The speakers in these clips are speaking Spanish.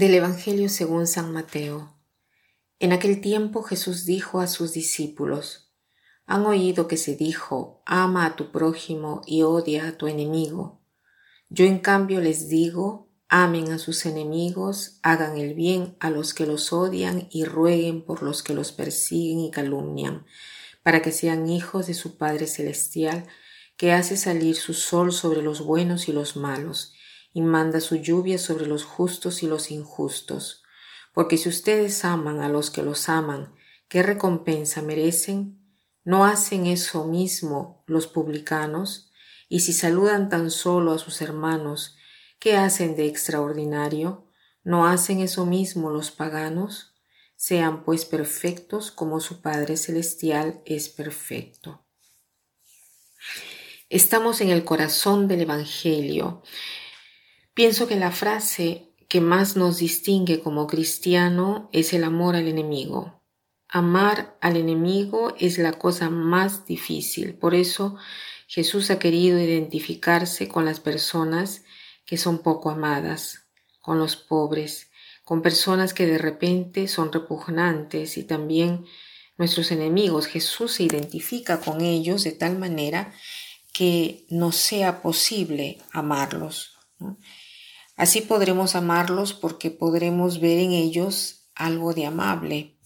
Del Evangelio según San Mateo. En aquel tiempo Jesús dijo a sus discípulos, Han oído que se dijo, ama a tu prójimo y odia a tu enemigo. Yo en cambio les digo, amen a sus enemigos, hagan el bien a los que los odian y rueguen por los que los persiguen y calumnian, para que sean hijos de su Padre Celestial, que hace salir su sol sobre los buenos y los malos y manda su lluvia sobre los justos y los injustos. Porque si ustedes aman a los que los aman, ¿qué recompensa merecen? ¿No hacen eso mismo los publicanos? Y si saludan tan solo a sus hermanos, ¿qué hacen de extraordinario? ¿No hacen eso mismo los paganos? Sean pues perfectos como su Padre Celestial es perfecto. Estamos en el corazón del Evangelio. Pienso que la frase que más nos distingue como cristiano es el amor al enemigo. Amar al enemigo es la cosa más difícil. Por eso Jesús ha querido identificarse con las personas que son poco amadas, con los pobres, con personas que de repente son repugnantes y también nuestros enemigos. Jesús se identifica con ellos de tal manera que no sea posible amarlos. Así podremos amarlos porque podremos ver en ellos algo de amable.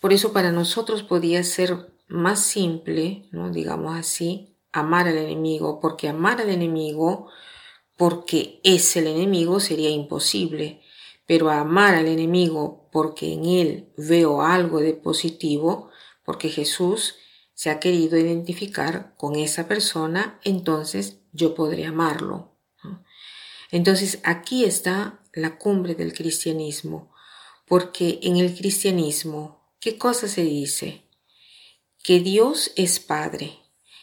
Por eso para nosotros podría ser más simple, ¿no? digamos así, amar al enemigo, porque amar al enemigo, porque es el enemigo, sería imposible. Pero amar al enemigo porque en él veo algo de positivo, porque Jesús se ha querido identificar con esa persona, entonces yo podré amarlo. Entonces aquí está la cumbre del cristianismo, porque en el cristianismo, ¿qué cosa se dice? Que Dios es Padre,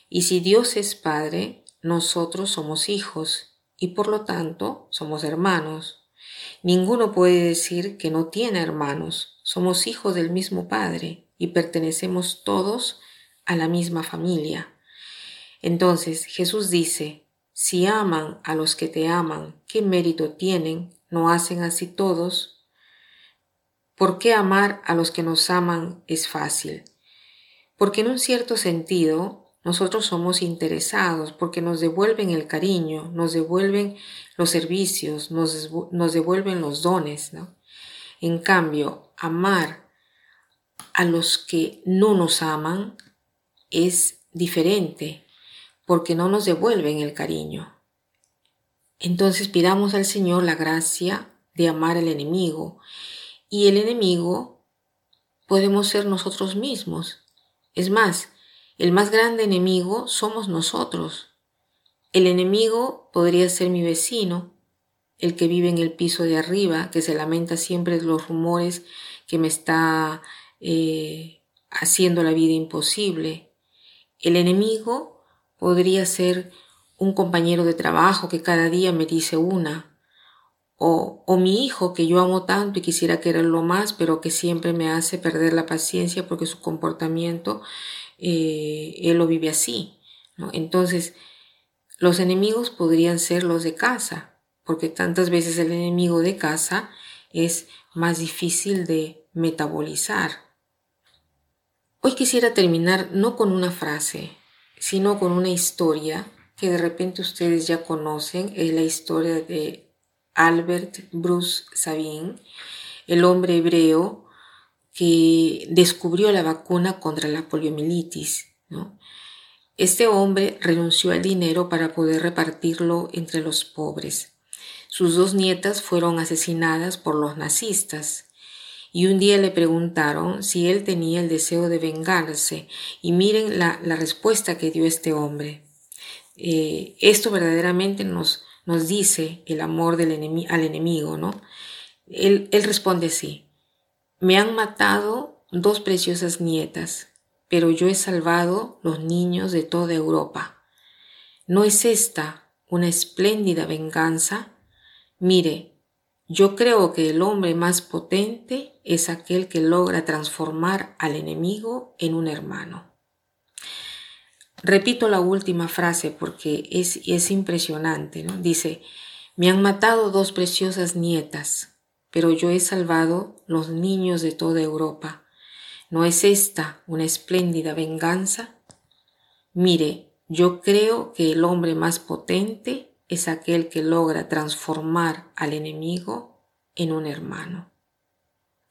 y si Dios es Padre, nosotros somos hijos, y por lo tanto somos hermanos. Ninguno puede decir que no tiene hermanos, somos hijos del mismo Padre y pertenecemos todos a la misma familia. Entonces Jesús dice, si aman a los que te aman, ¿qué mérito tienen? ¿No hacen así todos? ¿Por qué amar a los que nos aman es fácil? Porque en un cierto sentido nosotros somos interesados, porque nos devuelven el cariño, nos devuelven los servicios, nos, nos devuelven los dones. ¿no? En cambio, amar a los que no nos aman es diferente porque no nos devuelven el cariño. Entonces pidamos al Señor la gracia de amar al enemigo y el enemigo podemos ser nosotros mismos. Es más, el más grande enemigo somos nosotros. El enemigo podría ser mi vecino, el que vive en el piso de arriba, que se lamenta siempre de los rumores que me está eh, haciendo la vida imposible. El enemigo Podría ser un compañero de trabajo que cada día me dice una, o, o, mi hijo que yo amo tanto y quisiera quererlo más, pero que siempre me hace perder la paciencia porque su comportamiento, eh, él lo vive así. Entonces, los enemigos podrían ser los de casa, porque tantas veces el enemigo de casa es más difícil de metabolizar. Hoy quisiera terminar no con una frase, sino con una historia que de repente ustedes ya conocen, es la historia de Albert Bruce Sabin, el hombre hebreo que descubrió la vacuna contra la poliomielitis. Este hombre renunció al dinero para poder repartirlo entre los pobres. Sus dos nietas fueron asesinadas por los nazistas y un día le preguntaron si él tenía el deseo de vengarse y miren la, respuesta que dio este hombre. Eh, esto verdaderamente nos, nos dice el amor del al enemigo, ¿no? Él, él responde así, me han matado dos preciosas nietas, pero yo he salvado los niños de toda Europa. ¿No es esta una espléndida venganza? Mire, yo creo que el hombre más potente es aquel que logra transformar al enemigo en un hermano. Repito la última frase porque es, es impresionante. ¿no? Dice, me han matado dos preciosas nietas, pero yo he salvado los niños de toda Europa. ¿No es esta una espléndida venganza? Mire, yo creo que el hombre más potente es aquel que logra transformar al enemigo en un hermano.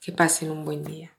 Que pasen un buen día.